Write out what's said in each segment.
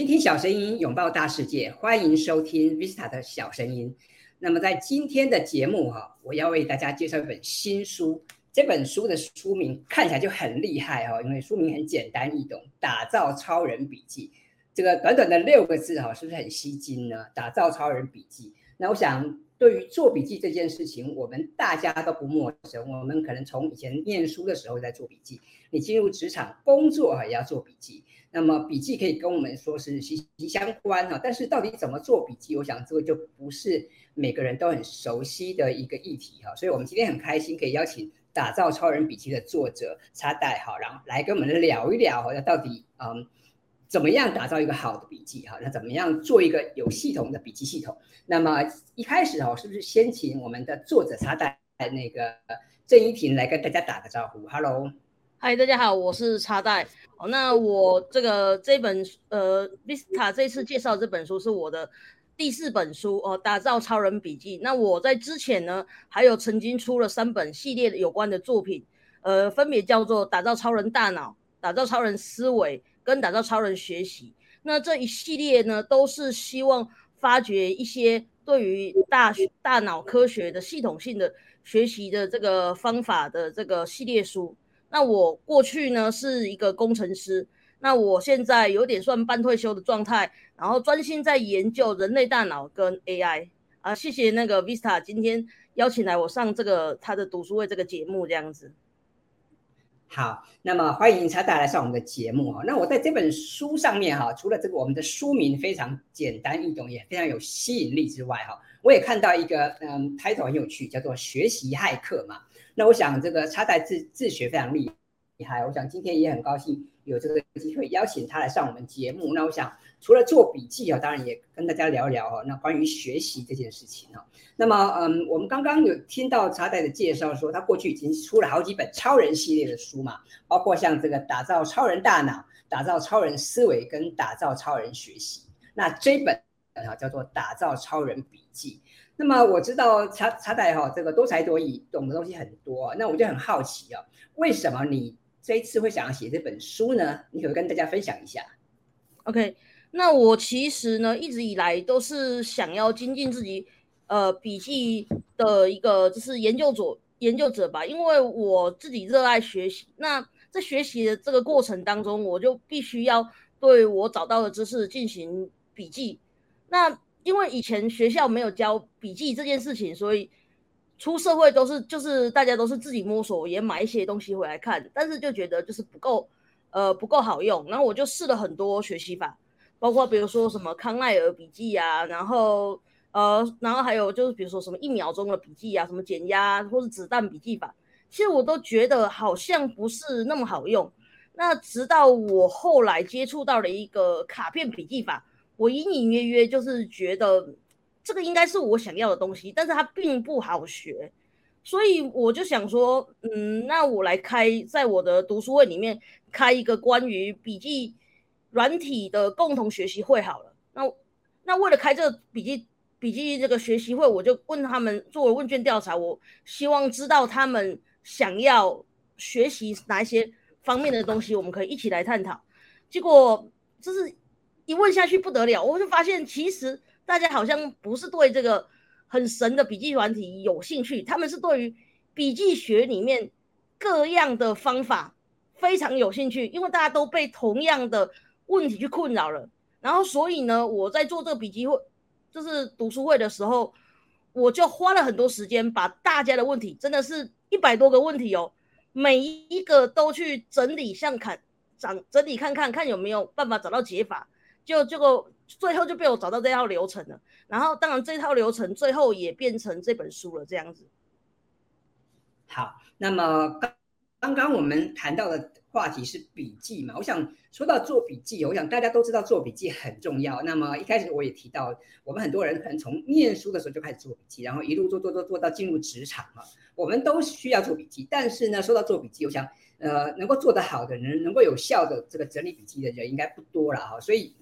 倾听小声音，拥抱大世界，欢迎收听 Vista 的小声音。那么在今天的节目哈，我要为大家介绍一本新书。这本书的书名看起来就很厉害哈，因为书名很简单易懂，打造超人笔记。这个短短的六个字哈，是不是很吸睛呢？打造超人笔记。那我想，对于做笔记这件事情，我们大家都不陌生。我们可能从以前念书的时候在做笔记，你进入职场工作哈也要做笔记。那么笔记可以跟我们说是息息相关哈，但是到底怎么做笔记，我想这个就不是每个人都很熟悉的一个议题哈。所以我们今天很开心可以邀请《打造超人笔记》的作者插袋哈，然后来跟我们聊一聊哈，到底嗯。怎么样打造一个好的笔记？哈，那怎么样做一个有系统的笔记系统？那么一开始哦，是不是先请我们的作者插袋那个郑一婷来跟大家打个招呼？Hello，嗨，大家好，我是插袋。好，那我这个这本呃，Vista 这次介绍这本书是我的第四本书哦，打造超人笔记。那我在之前呢，还有曾经出了三本系列有关的作品，呃，分别叫做打造超人大脑、打造超人思维。跟打造超人学习，那这一系列呢，都是希望发掘一些对于大大脑科学的系统性的学习的这个方法的这个系列书。那我过去呢是一个工程师，那我现在有点算半退休的状态，然后专心在研究人类大脑跟 AI 啊。谢谢那个 Vista 今天邀请来我上这个他的读书会这个节目这样子。好，那么欢迎插袋来上我们的节目哈。那我在这本书上面哈，除了这个我们的书名非常简单易懂，也非常有吸引力之外哈，我也看到一个嗯，title 很有趣，叫做“学习骇客”嘛。那我想这个插袋自自学非常厉害害，我想今天也很高兴有这个机会邀请他来上我们节目。那我想。除了做笔记啊，当然也跟大家聊聊哈。那关于学习这件事情哈，那么嗯，我们刚刚有听到插袋的介绍说，他过去已经出了好几本超人系列的书嘛，包括像这个打造超人大脑、打造超人思维跟打造超人学习。那这本啊叫做打造超人笔记。那么我知道插插袋哈，这个多才多艺，懂的东西很多。那我就很好奇啊，为什么你这一次会想要写这本书呢？你可可以跟大家分享一下？OK。那我其实呢，一直以来都是想要精进自己，呃，笔记的一个就是研究者研究者吧，因为我自己热爱学习。那在学习的这个过程当中，我就必须要对我找到的知识进行笔记。那因为以前学校没有教笔记这件事情，所以出社会都是就是大家都是自己摸索，也买一些东西回来看，但是就觉得就是不够，呃，不够好用。然后我就试了很多学习法。包括比如说什么康奈尔笔记啊，然后呃，然后还有就是比如说什么一秒钟的笔记啊，什么减压或是子弹笔记法，其实我都觉得好像不是那么好用。那直到我后来接触到了一个卡片笔记法，我隐隐约约就是觉得这个应该是我想要的东西，但是它并不好学，所以我就想说，嗯，那我来开在我的读书会里面开一个关于笔记。软体的共同学习会好了，那那为了开这个笔记笔记这个学习会，我就问他们做了问卷调查，我希望知道他们想要学习哪一些方面的东西，我们可以一起来探讨。结果就是一问下去不得了，我就发现其实大家好像不是对这个很神的笔记软体有兴趣，他们是对于笔记学里面各样的方法非常有兴趣，因为大家都被同样的。问题去困扰了，然后所以呢，我在做这个笔记会，就是读书会的时候，我就花了很多时间，把大家的问题，真的是一百多个问题哦，每一个都去整理，像看整整理看看看有没有办法找到解法，就这个最后就被我找到这套流程了。然后当然这套流程最后也变成这本书了，这样子。好，那么刚刚刚我们谈到的。话题是笔记嘛？我想说到做笔记，我想大家都知道做笔记很重要。那么一开始我也提到，我们很多人可能从念书的时候就开始做笔记，然后一路做做做做到进入职场嘛，我们都需要做笔记。但是呢，说到做笔记，我想呃，能够做得好的人，能够有效的这个整理笔记的人应该不多了哈。所以，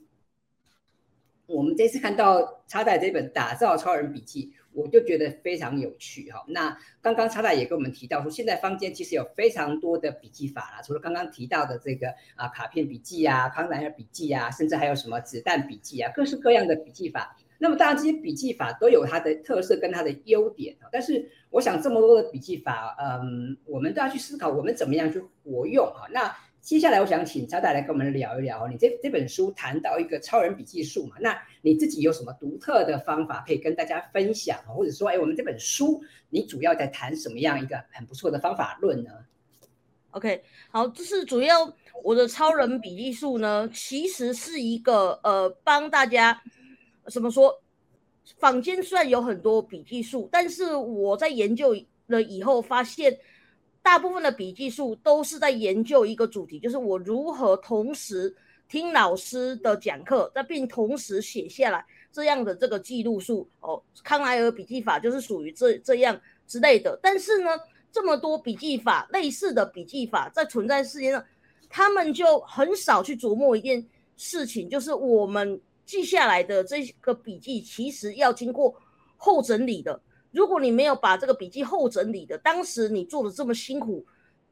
我们这次看到插袋这本《打造超人笔记》，我就觉得非常有趣哈。那刚刚叉叉也跟我们提到说，现在坊间其实有非常多的笔记法啦，除了刚刚提到的这个啊卡片笔记啊、康奈尔笔记啊，甚至还有什么子弹笔记啊，各式各样的笔记法。那么当然这些笔记法都有它的特色跟它的优点啊，但是我想这么多的笔记法，嗯，我们都要去思考我们怎么样去活用哈。那接下来我想请叉叉来跟我们聊一聊，你这这本书谈到一个超人笔记术嘛，那你自己有什么独特的方法可以跟大家分享，或者说，哎，我们这本书你主要在谈什么样一个很不错的方法论呢？OK，好，就是主要我的超人笔记术呢，其实是一个呃帮大家怎么说，坊间虽然有很多笔记术，但是我在研究了以后发现。大部分的笔记术都是在研究一个主题，就是我如何同时听老师的讲课，那并同时写下来这样的这个记录术哦。康奈尔笔记法就是属于这这样之类的。但是呢，这么多笔记法类似的笔记法在存在世界上，他们就很少去琢磨一件事情，就是我们记下来的这个笔记其实要经过后整理的。如果你没有把这个笔记后整理的，当时你做的这么辛苦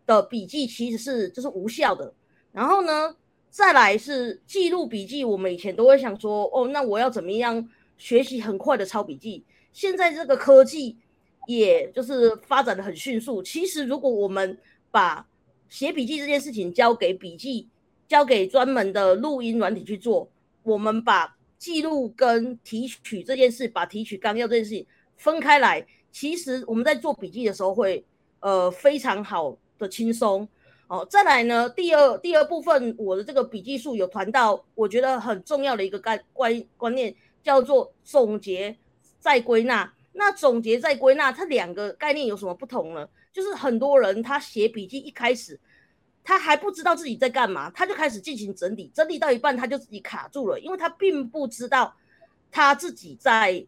的笔记，其实是就是无效的。然后呢，再来是记录笔记，我们以前都会想说，哦，那我要怎么样学习很快的抄笔记？现在这个科技也就是发展的很迅速。其实如果我们把写笔记这件事情交给笔记，交给专门的录音软体去做，我们把记录跟提取这件事，把提取纲要这件事情。分开来，其实我们在做笔记的时候会，呃，非常好的轻松哦。再来呢，第二第二部分，我的这个笔记术有谈到，我觉得很重要的一个概观观念，叫做总结再归纳。那总结再归纳，它两个概念有什么不同呢？就是很多人他写笔记一开始，他还不知道自己在干嘛，他就开始进行整理，整理到一半他就自己卡住了，因为他并不知道他自己在。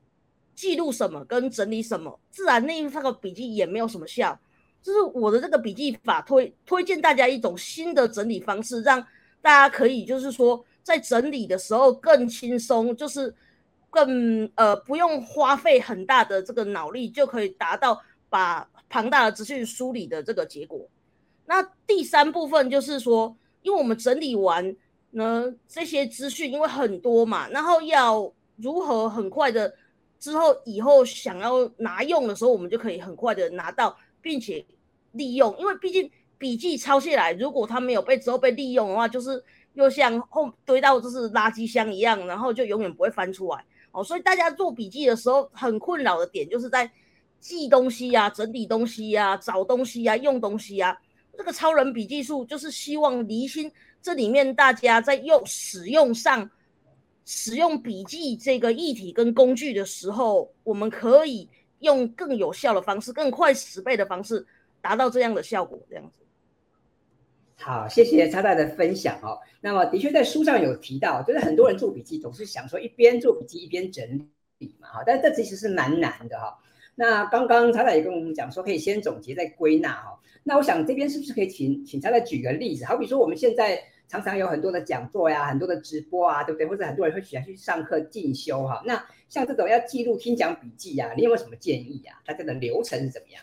记录什么跟整理什么，自然那一份个笔记也没有什么效。就是我的这个笔记法推推荐大家一种新的整理方式，让大家可以就是说在整理的时候更轻松，就是更呃不用花费很大的这个脑力就可以达到把庞大的资讯梳理的这个结果。那第三部分就是说，因为我们整理完呢这些资讯，因为很多嘛，然后要如何很快的。之后以后想要拿用的时候，我们就可以很快的拿到，并且利用。因为毕竟笔记抄下来，如果它没有被之后被利用的话，就是又像后堆到就是垃圾箱一样，然后就永远不会翻出来。哦，所以大家做笔记的时候很困扰的点，就是在记东西呀、啊、整理东西呀、啊、找东西呀、啊、用东西呀、啊。这个超人笔记术就是希望离心这里面大家在用使用上。使用笔记这个议题跟工具的时候，我们可以用更有效的方式，更快十倍的方式，达到这样的效果。这样子。好，谢谢叉叉的分享哦。那么，的确在书上有提到，就是很多人做笔记总是想说一边做笔记一边整理嘛，哈，但这其实是蛮难的哈。那刚刚叉叉也跟我们讲说，可以先总结再归纳哈。那我想这边是不是可以请请叉叉举个例子？好比说我们现在。常常有很多的讲座呀，很多的直播啊，对不对？或者很多人会喜欢去上课进修哈。那像这种要记录听讲笔记呀，你有没有什么建议呀？它这个流程是怎么样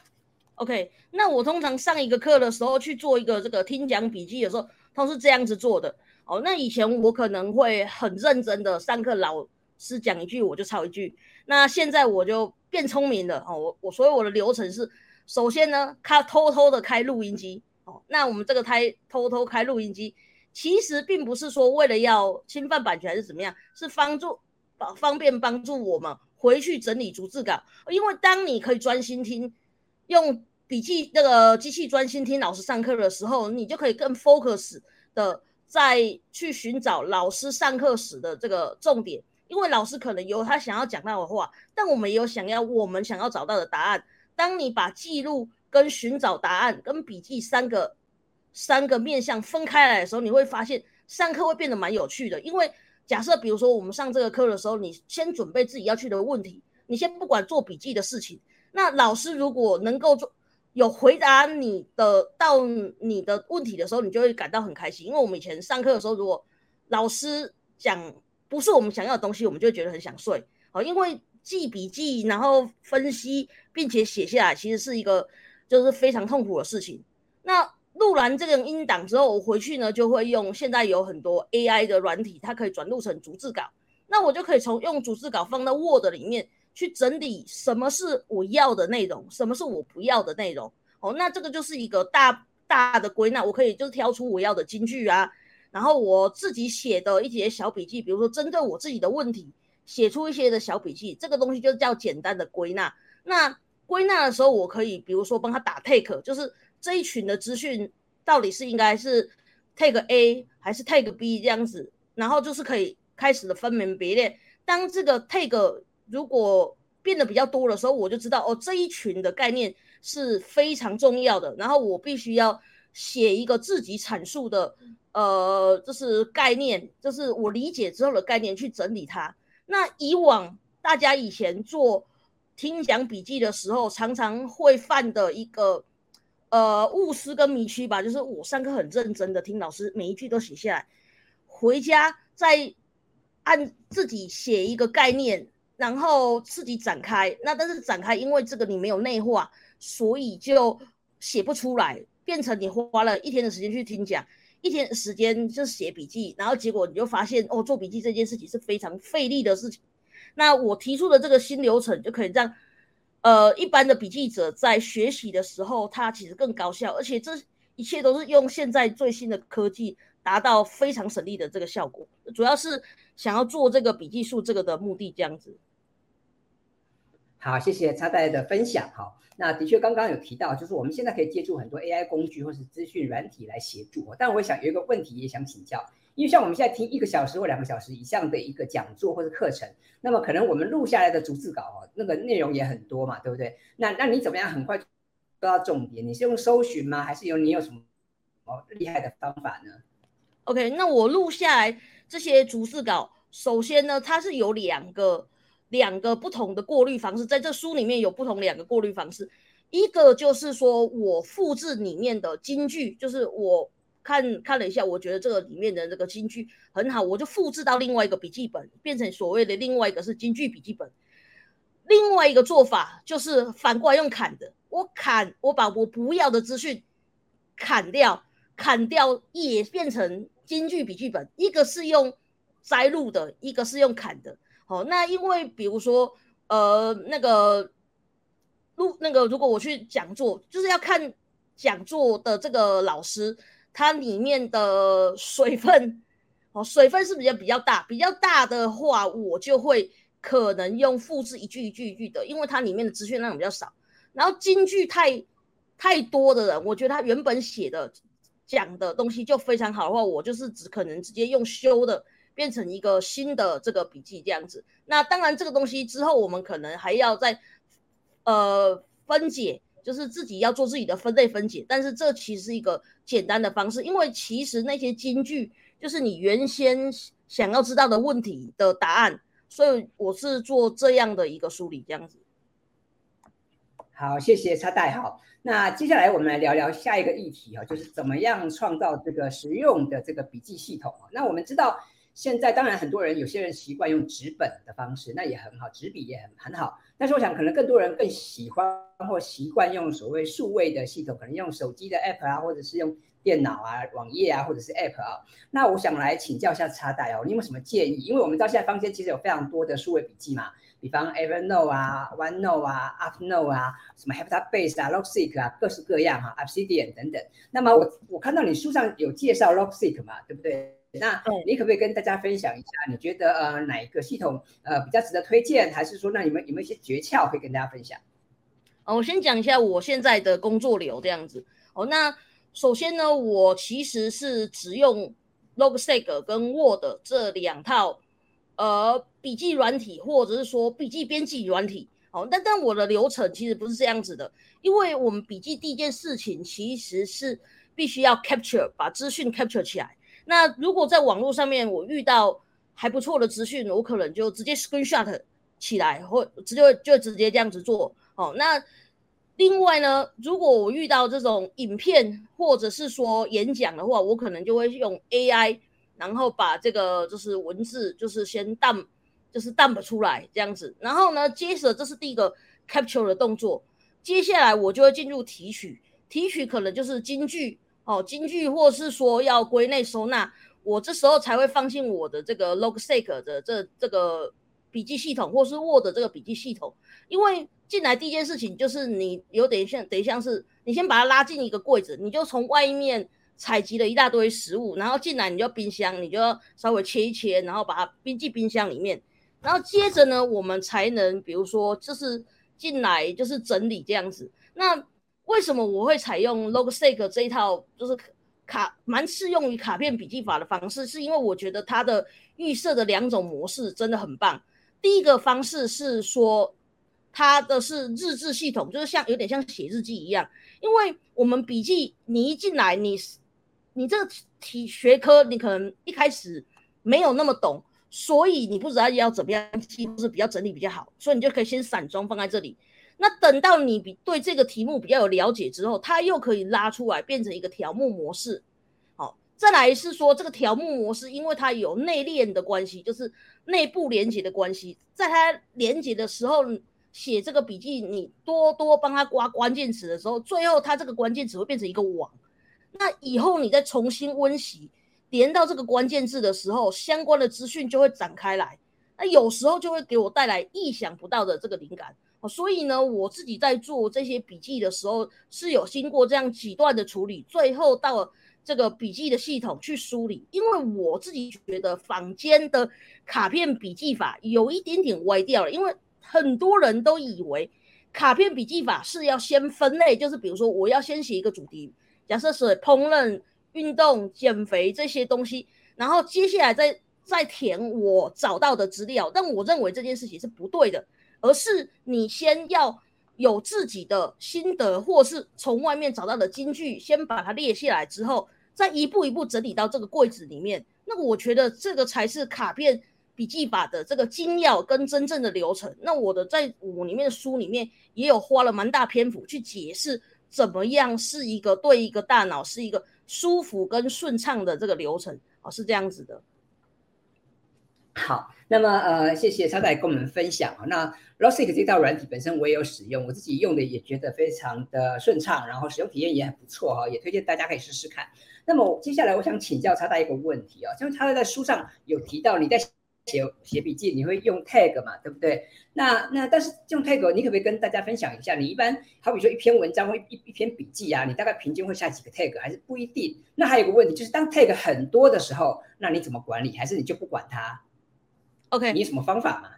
？OK，那我通常上一个课的时候去做一个这个听讲笔记的时候，都是这样子做的。哦，那以前我可能会很认真的上课，老师讲一句我就抄一句。那现在我就变聪明了哦，我我所以我的流程是，首先呢，他偷偷的开录音机。哦，那我们这个开偷偷开录音机。其实并不是说为了要侵犯版权还是怎么样，是帮助方方便帮助我们回去整理逐字稿。因为当你可以专心听，用笔记那个机器专心听老师上课的时候，你就可以更 focus 的再去寻找老师上课时的这个重点。因为老师可能有他想要讲到的话，但我们也有想要我们想要找到的答案。当你把记录跟寻找答案跟笔记三个。三个面向分开来的时候，你会发现上课会变得蛮有趣的。因为假设，比如说我们上这个课的时候，你先准备自己要去的问题，你先不管做笔记的事情。那老师如果能够做有回答你的到你的问题的时候，你就会感到很开心。因为我们以前上课的时候，如果老师讲不是我们想要的东西，我们就觉得很想睡。好，因为记笔记，然后分析，并且写下来，其实是一个就是非常痛苦的事情。那录完这个音档之后，我回去呢就会用现在有很多 AI 的软体，它可以转录成逐字稿。那我就可以从用逐字稿放到 Word 里面去整理什么是我要的内容，什么是我不要的内容。哦，那这个就是一个大大的归纳，我可以就是挑出我要的金句啊，然后我自己写的一些小笔记，比如说针对我自己的问题写出一些的小笔记，这个东西就叫简单的归纳。那归纳的时候，我可以比如说帮他打 take，就是这一群的资讯到底是应该是 take A 还是 take B 这样子，然后就是可以。开始的分门别类，当这个 take 如果变得比较多的时候，我就知道哦，这一群的概念是非常重要的。然后我必须要写一个自己阐述的，呃，就是概念，就是我理解之后的概念去整理它。那以往大家以前做听讲笔记的时候，常常会犯的一个呃误思跟迷区吧，就是我上课很认真的听老师每一句都写下来，回家再。按自己写一个概念，然后自己展开。那但是展开，因为这个你没有内化，所以就写不出来，变成你花了一天的时间去听讲，一天时间就写笔记，然后结果你就发现哦，做笔记这件事情是非常费力的事情。那我提出的这个新流程，就可以让呃一般的笔记者在学习的时候，他其实更高效，而且这一切都是用现在最新的科技。达到非常省力的这个效果，主要是想要做这个笔记术这个的目的这样子。好，谢谢插代的分享。好，那的确刚刚有提到，就是我们现在可以借助很多 AI 工具或是资讯软体来协助。但我想有一个问题也想请教，因为像我们现在听一个小时或两个小时以上的一个讲座或者课程，那么可能我们录下来的逐字稿哦，那个内容也很多嘛，对不对？那那你怎么样很快抓到重点？你是用搜寻吗？还是有你有什么哦厉害的方法呢？OK，那我录下来这些逐字稿，首先呢，它是有两个两个不同的过滤方式，在这书里面有不同两个过滤方式，一个就是说我复制里面的金句，就是我看看了一下，我觉得这个里面的这个金句很好，我就复制到另外一个笔记本，变成所谓的另外一个是金句笔记本。另外一个做法就是反过来用砍的，我砍，我把我不要的资讯砍掉，砍掉也变成。金句笔记本，一个是用摘录的，一个是用砍的。好，那因为比如说，呃，那个录那个，如果我去讲座，就是要看讲座的这个老师，它里面的水分，哦，水分是比较比较大，比较大的话，我就会可能用复制一句一句一句的，因为它里面的资讯量比较少。然后金句太太多的人，我觉得他原本写的。讲的东西就非常好的话，我就是只可能直接用修的变成一个新的这个笔记这样子。那当然，这个东西之后我们可能还要再呃分解，就是自己要做自己的分类分解。但是这其实是一个简单的方式，因为其实那些金句就是你原先想要知道的问题的答案，所以我是做这样的一个梳理这样子。好，谢谢插代。好，那接下来我们来聊聊下一个议题啊，就是怎么样创造这个实用的这个笔记系统。那我们知道，现在当然很多人，有些人习惯用纸本的方式，那也很好，纸笔也很很好。但是我想，可能更多人更喜欢或习惯用所谓数位的系统，可能用手机的 app 啊，或者是用电脑啊、网页啊，或者是 app 啊。那我想来请教一下插代哦，你有没有什么建议？因为我们知道现在坊间其实有非常多的数位笔记嘛。比方 Evernote 啊，OneNote 啊，UpNote 啊，什么 Heptabase 啊，Logseq 啊，各式各样哈、啊、Obsidian 等等。那么我我看到你书上有介绍 Logseq 嘛，对不对？那你可不可以跟大家分享一下，你觉得呃哪一个系统呃比较值得推荐，还是说那你们有没有一些诀窍可以跟大家分享？哦，我先讲一下我现在的工作流这样子。哦，那首先呢，我其实是只用 Logseq 跟 Word 这两套。呃，笔记软体或者是说笔记编辑软体，哦，但但我的流程其实不是这样子的，因为我们笔记第一件事情其实是必须要 capture 把资讯 capture 起来。那如果在网络上面我遇到还不错的资讯，我可能就直接 screenshot 起来，或直接就直接这样子做。好，那另外呢，如果我遇到这种影片或者是说演讲的话，我可能就会用 AI。然后把这个就是文字，就是先 dump，就是 dump 出来这样子。然后呢，接着这是第一个 capture 的动作，接下来我就会进入提取，提取可能就是金句哦，金句或是说要归类收纳，我这时候才会放进我的这个 Logseq 的这这个笔记系统，或是 Word 这个笔记系统，因为进来第一件事情就是你有点像，等于像是你先把它拉进一个柜子，你就从外面。采集了一大堆食物，然后进来你就冰箱，你就要稍微切一切，然后把它冰进冰箱里面，然后接着呢，我们才能比如说就是进来就是整理这样子。那为什么我会采用 Logseq 这一套就是卡蛮适用于卡片笔记法的方式？是因为我觉得它的预设的两种模式真的很棒。第一个方式是说它的是日志系统，就是像有点像写日记一样，因为我们笔记你一进来你。你这个体学科，你可能一开始没有那么懂，所以你不知道要怎么样记，或是比较整理比较好，所以你就可以先散装放在这里。那等到你比对这个题目比较有了解之后，它又可以拉出来变成一个条目模式。好，再来是说这个条目模式，因为它有内链的关系，就是内部连接的关系，在它连接的时候写这个笔记，你多多帮他刮关键词的时候，最后它这个关键词会变成一个网。那以后你再重新温习，连到这个关键字的时候，相关的资讯就会展开来。那有时候就会给我带来意想不到的这个灵感。所以呢，我自己在做这些笔记的时候，是有经过这样几段的处理，最后到这个笔记的系统去梳理。因为我自己觉得坊间的卡片笔记法有一点点歪掉了，因为很多人都以为卡片笔记法是要先分类，就是比如说我要先写一个主题。假设是烹饪、运动、减肥这些东西，然后接下来再再填我找到的资料，但我认为这件事情是不对的，而是你先要有自己的心得，或是从外面找到的金句，先把它列下来之后，再一步一步整理到这个柜子里面。那我觉得这个才是卡片笔记法的这个精要跟真正的流程。那我的在我里面的书里面也有花了蛮大篇幅去解释。怎么样是一个对一个大脑是一个舒服跟顺畅的这个流程哦，是这样子的。好，那么呃，谢谢超代跟我们分享啊。那 Logseq 这套软体本身我也有使用，我自己用的也觉得非常的顺畅，然后使用体验也很不错哈，也推荐大家可以试试看。那么接下来我想请教超代一个问题啊，因为超代在书上有提到你在。写写笔记你会用 tag 嘛，对不对？那那但是用 tag，你可不可以跟大家分享一下？你一般好比说一篇文章或一一篇笔记啊，你大概平均会下几个 tag，还是不一定？那还有一个问题就是，当 tag 很多的时候，那你怎么管理？还是你就不管它？OK，你有什么方法吗？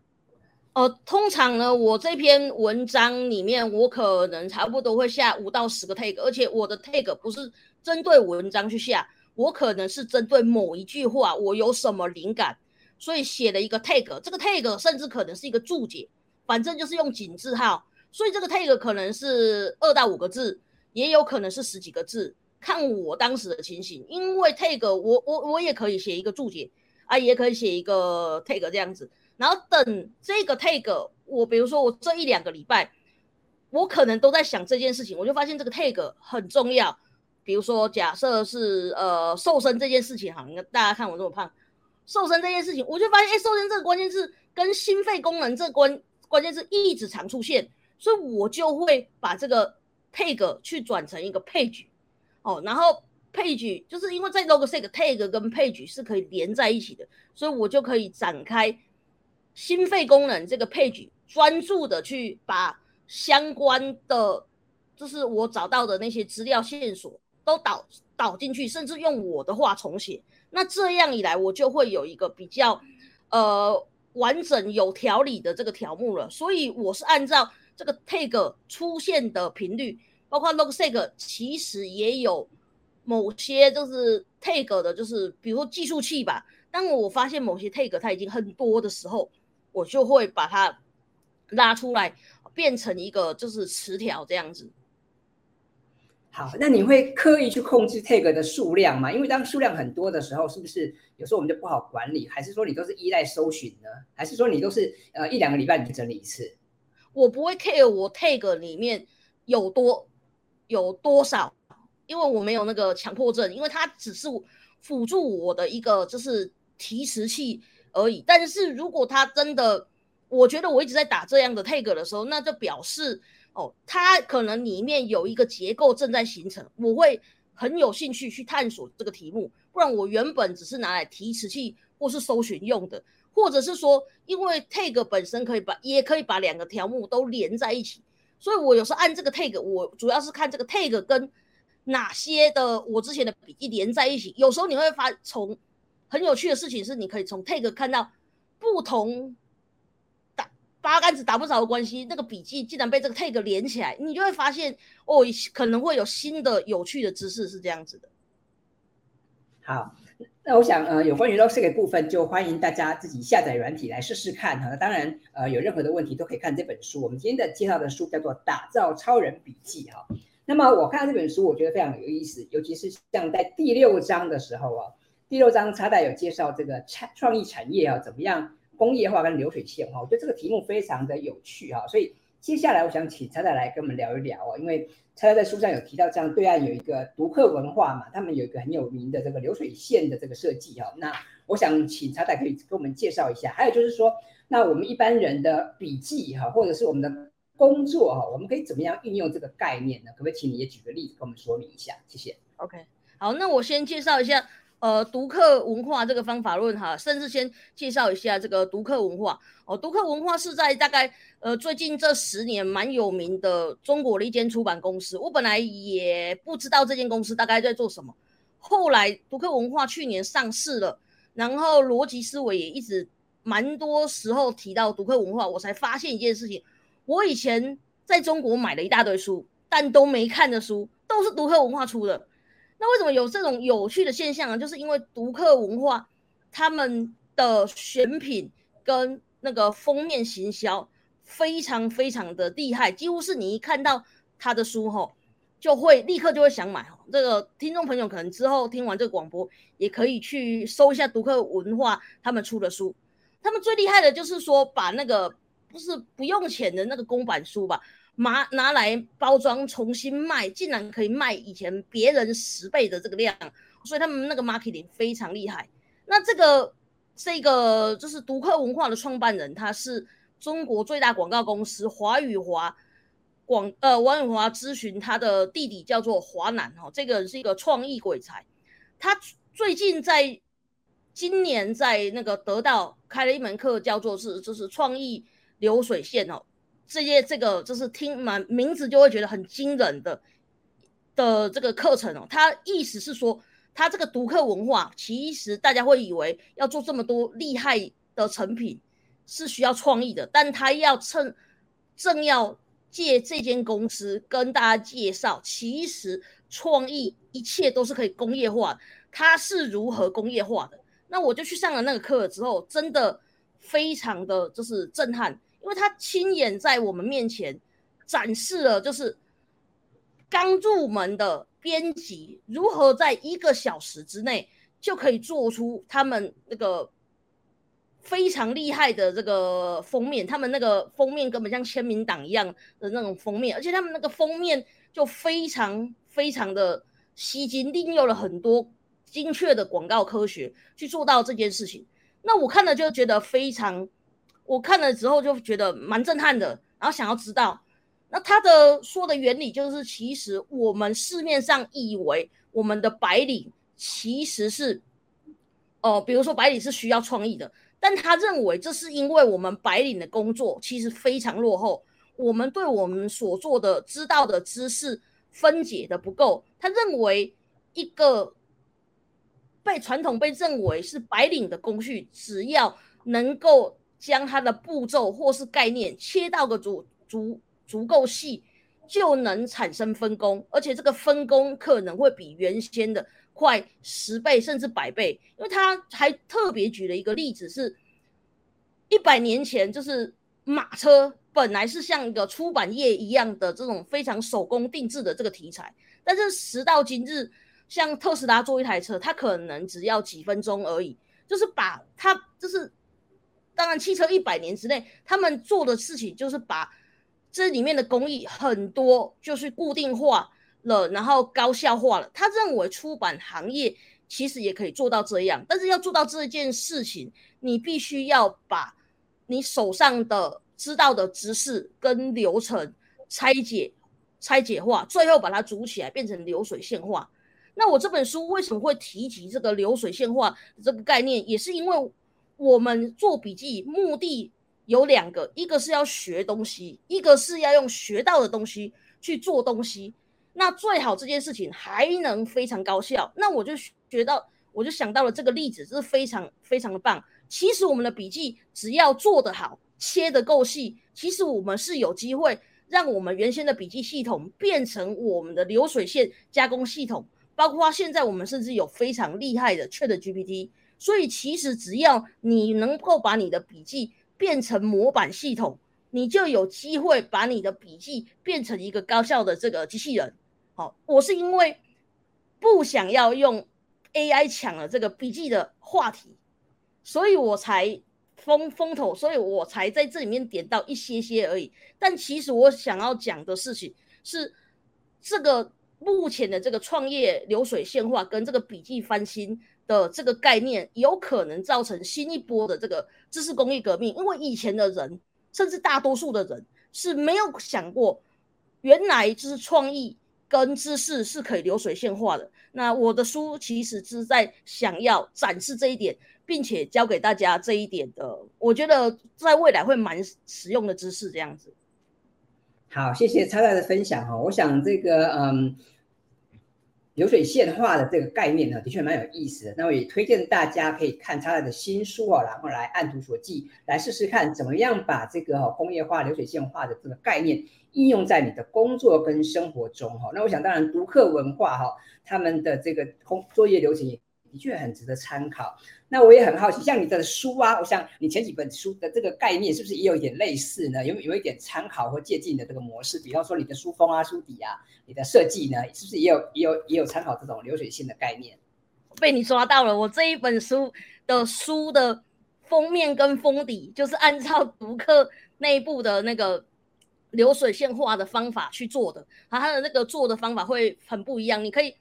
哦、呃，通常呢，我这篇文章里面，我可能差不多会下五到十个 tag，而且我的 tag 不是针对文章去下，我可能是针对某一句话，我有什么灵感。所以写了一个 tag，这个 tag 甚至可能是一个注解，反正就是用井字号。所以这个 tag 可能是二到五个字，也有可能是十几个字，看我当时的情形。因为 tag 我我我也可以写一个注解啊，也可以写一个 tag 这样子。然后等这个 tag，我比如说我这一两个礼拜，我可能都在想这件事情，我就发现这个 tag 很重要。比如说假设是呃瘦身这件事情，好，你看大家看我这么胖。瘦身这件事情，我就发现，哎，瘦身这个关键字跟心肺功能这关关键字一直常出现，所以我就会把这个 tag 去转成一个 page，哦，然后 page 就是因为在 Logseq tag 跟 page 是可以连在一起的，所以我就可以展开心肺功能这个 page，专注的去把相关的，就是我找到的那些资料线索都导导进去，甚至用我的话重写。那这样一来，我就会有一个比较，呃，完整有条理的这个条目了。所以我是按照这个 tag 出现的频率，包括 log seg，其实也有某些就是 tag 的，就是比如说计数器吧。当我发现某些 tag 它已经很多的时候，我就会把它拉出来，变成一个就是词条这样子。好，那你会刻意去控制 tag 的数量吗？因为当数量很多的时候，是不是有时候我们就不好管理？还是说你都是依赖搜寻呢？还是说你都是呃一两个礼拜你就整理一次？我不会 care 我 tag 里面有多有多少，因为我没有那个强迫症，因为它只是辅助我的一个就是提词器，而已。但是如果它真的，我觉得我一直在打这样的 tag 的时候，那就表示哦，它可能里面有一个结构正在形成，我会很有兴趣去探索这个题目。不然我原本只是拿来提词器或是搜寻用的，或者是说，因为 tag 本身可以把也可以把两个条目都连在一起，所以我有时候按这个 tag，我主要是看这个 tag 跟哪些的我之前的笔记连在一起。有时候你会发从很有趣的事情是，你可以从 tag 看到不同。八竿子打不着的关系，那个笔记竟然被这个 tag 连起来，你就会发现哦，可能会有新的有趣的知识是这样子的。好，那我想呃，有关于这个部分，就欢迎大家自己下载软体来试试看哈。当然呃，有任何的问题都可以看这本书。我们今天的介绍的书叫做《打造超人笔记》哈。那么我看到这本书，我觉得非常有意思，尤其是像在第六章的时候啊，第六章插带有介绍这个产创意产业啊怎么样。工业化跟流水线哈，我觉得这个题目非常的有趣哈，所以接下来我想请绰绰来跟我们聊一聊啊，因为绰绰在书上有提到，这样对岸有一个读客文化嘛，他们有一个很有名的这个流水线的这个设计哈，那我想请绰绰可以跟我们介绍一下，还有就是说，那我们一般人的笔记哈，或者是我们的工作哈，我们可以怎么样运用这个概念呢？可不可以请你也举个例子跟我们说明一下？谢谢。OK，好，那我先介绍一下。呃，读客文化这个方法论哈，甚至先介绍一下这个读客文化哦。读客文化是在大概呃最近这十年蛮有名的中国的一间出版公司。我本来也不知道这间公司大概在做什么，后来读客文化去年上市了，然后逻辑思维也一直蛮多时候提到读客文化，我才发现一件事情：我以前在中国买了一大堆书，但都没看的书，都是读客文化出的。那为什么有这种有趣的现象呢？就是因为读客文化他们的选品跟那个封面行销非常非常的厉害，几乎是你一看到他的书吼，就会立刻就会想买哈。这个听众朋友可能之后听完这个广播，也可以去搜一下读客文化他们出的书。他们最厉害的就是说，把那个不是不用钱的那个公版书吧。拿拿来包装重新卖，竟然可以卖以前别人十倍的这个量，所以他们那个 marketing 非常厉害。那这个这个就是读客文化的创办人，他是中国最大广告公司华语华广呃王永华咨询他的弟弟叫做华南哈，这个人是一个创意鬼才。他最近在今年在那个得到开了一门课，叫做是就是创意流水线哦。这些这个就是听满名字就会觉得很惊人的的这个课程哦，他意思是说，他这个读客文化，其实大家会以为要做这么多厉害的成品是需要创意的，但他要趁正要借这间公司跟大家介绍，其实创意一切都是可以工业化的，他是如何工业化的？那我就去上了那个课之后，真的非常的就是震撼。因为他亲眼在我们面前展示了，就是刚入门的编辑如何在一个小时之内就可以做出他们那个非常厉害的这个封面，他们那个封面根本像签名档一样的那种封面，而且他们那个封面就非常非常的吸睛，利用了很多精确的广告科学去做到这件事情。那我看了就觉得非常。我看了之后就觉得蛮震撼的，然后想要知道，那他的说的原理就是，其实我们市面上以为我们的白领其实是，哦、呃，比如说白领是需要创意的，但他认为这是因为我们白领的工作其实非常落后，我们对我们所做的知道的知识分解的不够，他认为一个被传统被认为是白领的工序，只要能够。将它的步骤或是概念切到个足足足够细，就能产生分工，而且这个分工可能会比原先的快十倍甚至百倍。因为他还特别举了一个例子，是一百年前，就是马车本来是像一个出版业一样的这种非常手工定制的这个题材，但是时到今日，像特斯拉做一台车，它可能只要几分钟而已，就是把它就是。当然，汽车一百年之内，他们做的事情就是把这里面的工艺很多就是固定化了，然后高效化了。他认为出版行业其实也可以做到这样。但是要做到这件事情，你必须要把你手上的知道的知识跟流程拆解、拆解化，最后把它组起来变成流水线化。那我这本书为什么会提及这个流水线化这个概念？也是因为我们做笔记目的有两个，一个是要学东西，一个是要用学到的东西去做东西。那最好这件事情还能非常高效。那我就学到，我就想到了这个例子，是非常非常的棒。其实我们的笔记只要做得好，切得够细，其实我们是有机会让我们原先的笔记系统变成我们的流水线加工系统。包括现在我们甚至有非常厉害的 ChatGPT，所以其实只要你能够把你的笔记变成模板系统，你就有机会把你的笔记变成一个高效的这个机器人。好，我是因为不想要用 AI 抢了这个笔记的话题，所以我才封风头，所以我才在这里面点到一些些而已。但其实我想要讲的事情是这个。目前的这个创业流水线化跟这个笔记翻新的这个概念，有可能造成新一波的这个知识工业革命。因为以前的人，甚至大多数的人是没有想过，原来就是创意跟知识是可以流水线化的。那我的书其实是在想要展示这一点，并且教给大家这一点的，我觉得在未来会蛮实用的知识这样子。好，谢谢超大的分享哈。我想这个嗯，流水线化的这个概念呢，的确蛮有意思的。那我也推荐大家可以看他的新书啊，然后来按图索骥，来试试看怎么样把这个哈工业化、流水线化的这个概念应用在你的工作跟生活中哈。那我想，当然读客文化哈，他们的这个工作业流程也。的确很值得参考。那我也很好奇，像你的书啊，我想你前几本书的这个概念是不是也有一点类似呢？有有一点参考或借鉴的这个模式？比方说你的书封啊、书底啊、你的设计呢，是不是也有也有也有参考这种流水线的概念？被你抓到了，我这一本书的书的封面跟封底就是按照读客内部的那个流水线化的方法去做的，然后它的那个做的方法会很不一样，你可以。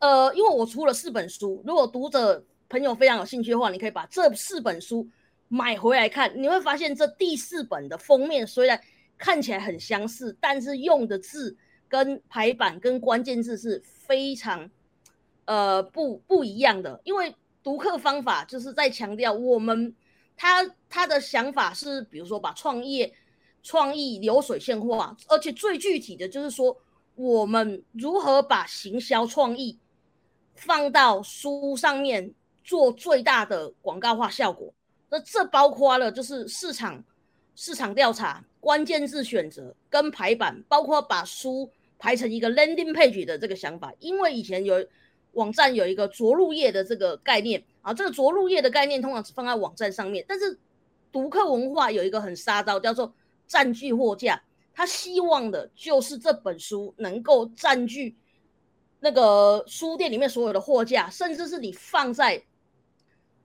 呃，因为我出了四本书，如果读者朋友非常有兴趣的话，你可以把这四本书买回来看，你会发现这第四本的封面虽然看起来很相似，但是用的字跟排版跟关键字是非常呃不不一样的。因为读客方法就是在强调我们他他的想法是，比如说把创业创意流水线化，而且最具体的就是说。我们如何把行销创意放到书上面做最大的广告化效果？那这包括了就是市场市场调查、关键字选择跟排版，包括把书排成一个 landing page 的这个想法。因为以前有网站有一个着陆页的这个概念啊，这个着陆页的概念通常是放在网站上面，但是读客文化有一个很杀招，叫做占据货架。他希望的就是这本书能够占据那个书店里面所有的货架，甚至是你放在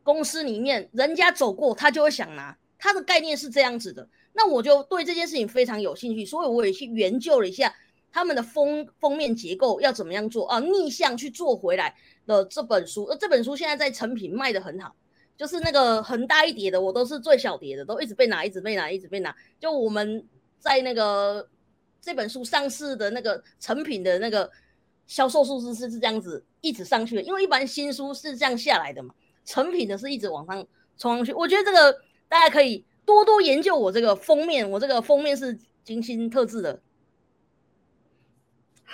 公司里面，人家走过他就会想拿。他的概念是这样子的，那我就对这件事情非常有兴趣，所以我也去研究了一下他们的封封面结构要怎么样做啊，逆向去做回来的这本书。呃，这本书现在在成品卖得很好，就是那个很大一叠的，我都是最小叠的，都一直被拿，一直被拿，一直被拿。就我们。在那个这本书上市的那个成品的那个销售数字是是这样子一直上去的，因为一般新书是这样下来的嘛，成品的是一直往上冲上去。我觉得这个大家可以多多研究我这个封面，我这个封面是精心特制的。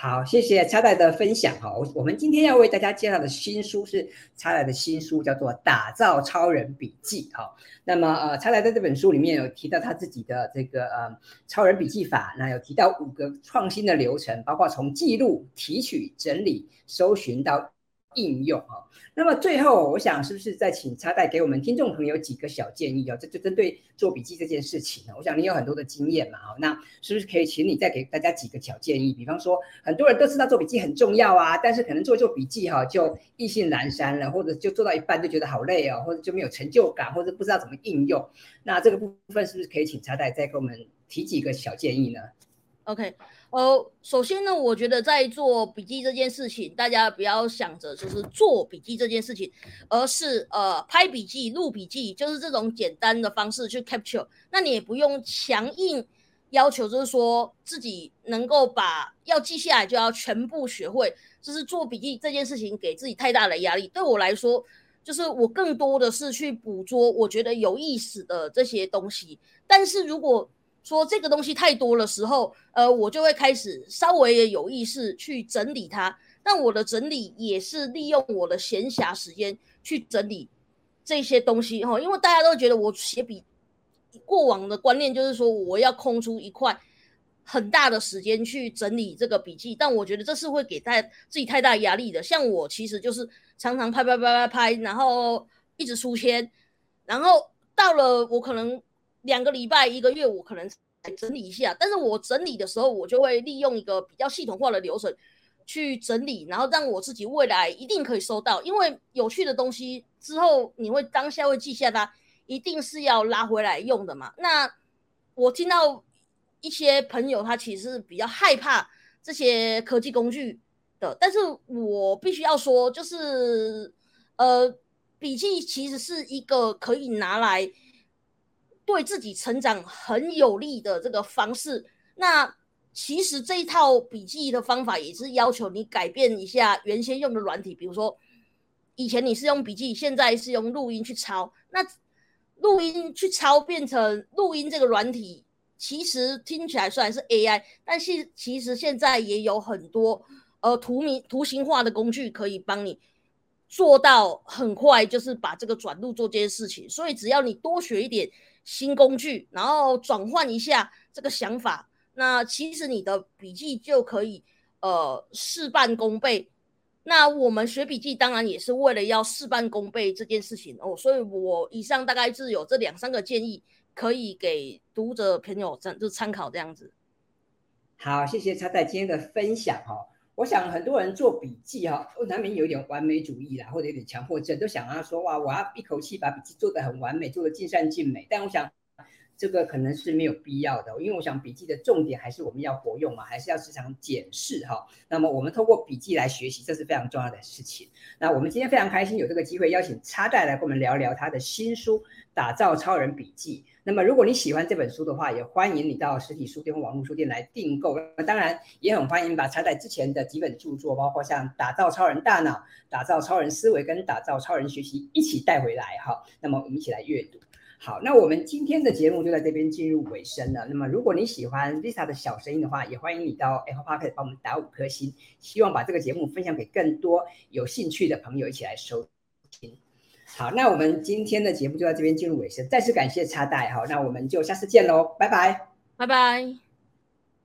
好，谢谢超太的分享哈。我我们今天要为大家介绍的新书是超太的新书，叫做《打造超人笔记》哈。那么呃，超太在这本书里面有提到他自己的这个呃超人笔记法，那有提到五个创新的流程，包括从记录、提取、整理、搜寻到。应用啊，那么最后我想是不是再请超太给我们听众朋友几个小建议啊？这就针对做笔记这件事情呢，我想你有很多的经验嘛，那是不是可以请你再给大家几个小建议？比方说，很多人都知道做笔记很重要啊，但是可能做做笔记哈就意兴阑珊了，或者就做到一半就觉得好累哦，或者就没有成就感，或者不知道怎么应用。那这个部分是不是可以请超太再给我们提几个小建议呢？OK，呃，首先呢，我觉得在做笔记这件事情，大家不要想着就是做笔记这件事情，而是呃拍笔记、录笔记，就是这种简单的方式去 capture。那你也不用强硬要求，就是说自己能够把要记下来就要全部学会，就是做笔记这件事情给自己太大的压力。对我来说，就是我更多的是去捕捉我觉得有意思的这些东西。但是如果说这个东西太多的时候，呃，我就会开始稍微有意识去整理它。但我的整理也是利用我的闲暇时间去整理这些东西哈，因为大家都觉得我写笔过往的观念就是说我要空出一块很大的时间去整理这个笔记，但我觉得这是会给大家自己太大压力的。像我其实就是常常拍拍拍拍拍，然后一直出签，然后到了我可能。两个礼拜、一个月，我可能整理一下。但是我整理的时候，我就会利用一个比较系统化的流程去整理，然后让我自己未来一定可以收到。因为有趣的东西之后，你会当下会记下它，一定是要拉回来用的嘛。那我听到一些朋友，他其实是比较害怕这些科技工具的，但是我必须要说，就是呃，笔记其实是一个可以拿来。对自己成长很有利的这个方式，那其实这一套笔记的方法也是要求你改变一下原先用的软体，比如说以前你是用笔记，现在是用录音去抄，那录音去抄变成录音这个软体，其实听起来虽然是 AI，但是其实现在也有很多呃图名图形化的工具可以帮你做到很快，就是把这个转录做这件事情，所以只要你多学一点。新工具，然后转换一下这个想法，那其实你的笔记就可以呃事半功倍。那我们学笔记当然也是为了要事半功倍这件事情哦，所以我以上大概是有这两三个建议，可以给读者朋友参就参考这样子。好，谢谢叉代今天的分享、哦。我想很多人做笔记哈，难免有点完美主义啦，或者有点强迫症，都想要说哇，我要一口气把笔记做得很完美，做得尽善尽美。但我想这个可能是没有必要的，因为我想笔记的重点还是我们要活用嘛，还是要时常检视哈。那么我们透过笔记来学习，这是非常重要的事情。那我们今天非常开心有这个机会邀请叉代来跟我们聊聊他的新书《打造超人笔记》。那么，如果你喜欢这本书的话，也欢迎你到实体书店或网络书店来订购。那当然，也很欢迎把彩彩之前的几本著作，包括像《打造超人大脑》、《打造超人思维》跟《打造超人学习》一起带回来哈。那么，我们一起来阅读。好，那我们今天的节目就在这边进入尾声了。那么，如果你喜欢 Lisa 的小声音的话，也欢迎你到 Apple Podcast 帮我们打五颗星。希望把这个节目分享给更多有兴趣的朋友一起来收听。好，那我们今天的节目就到这边进入尾声，再次感谢插袋，好，那我们就下次见喽，拜拜，拜拜。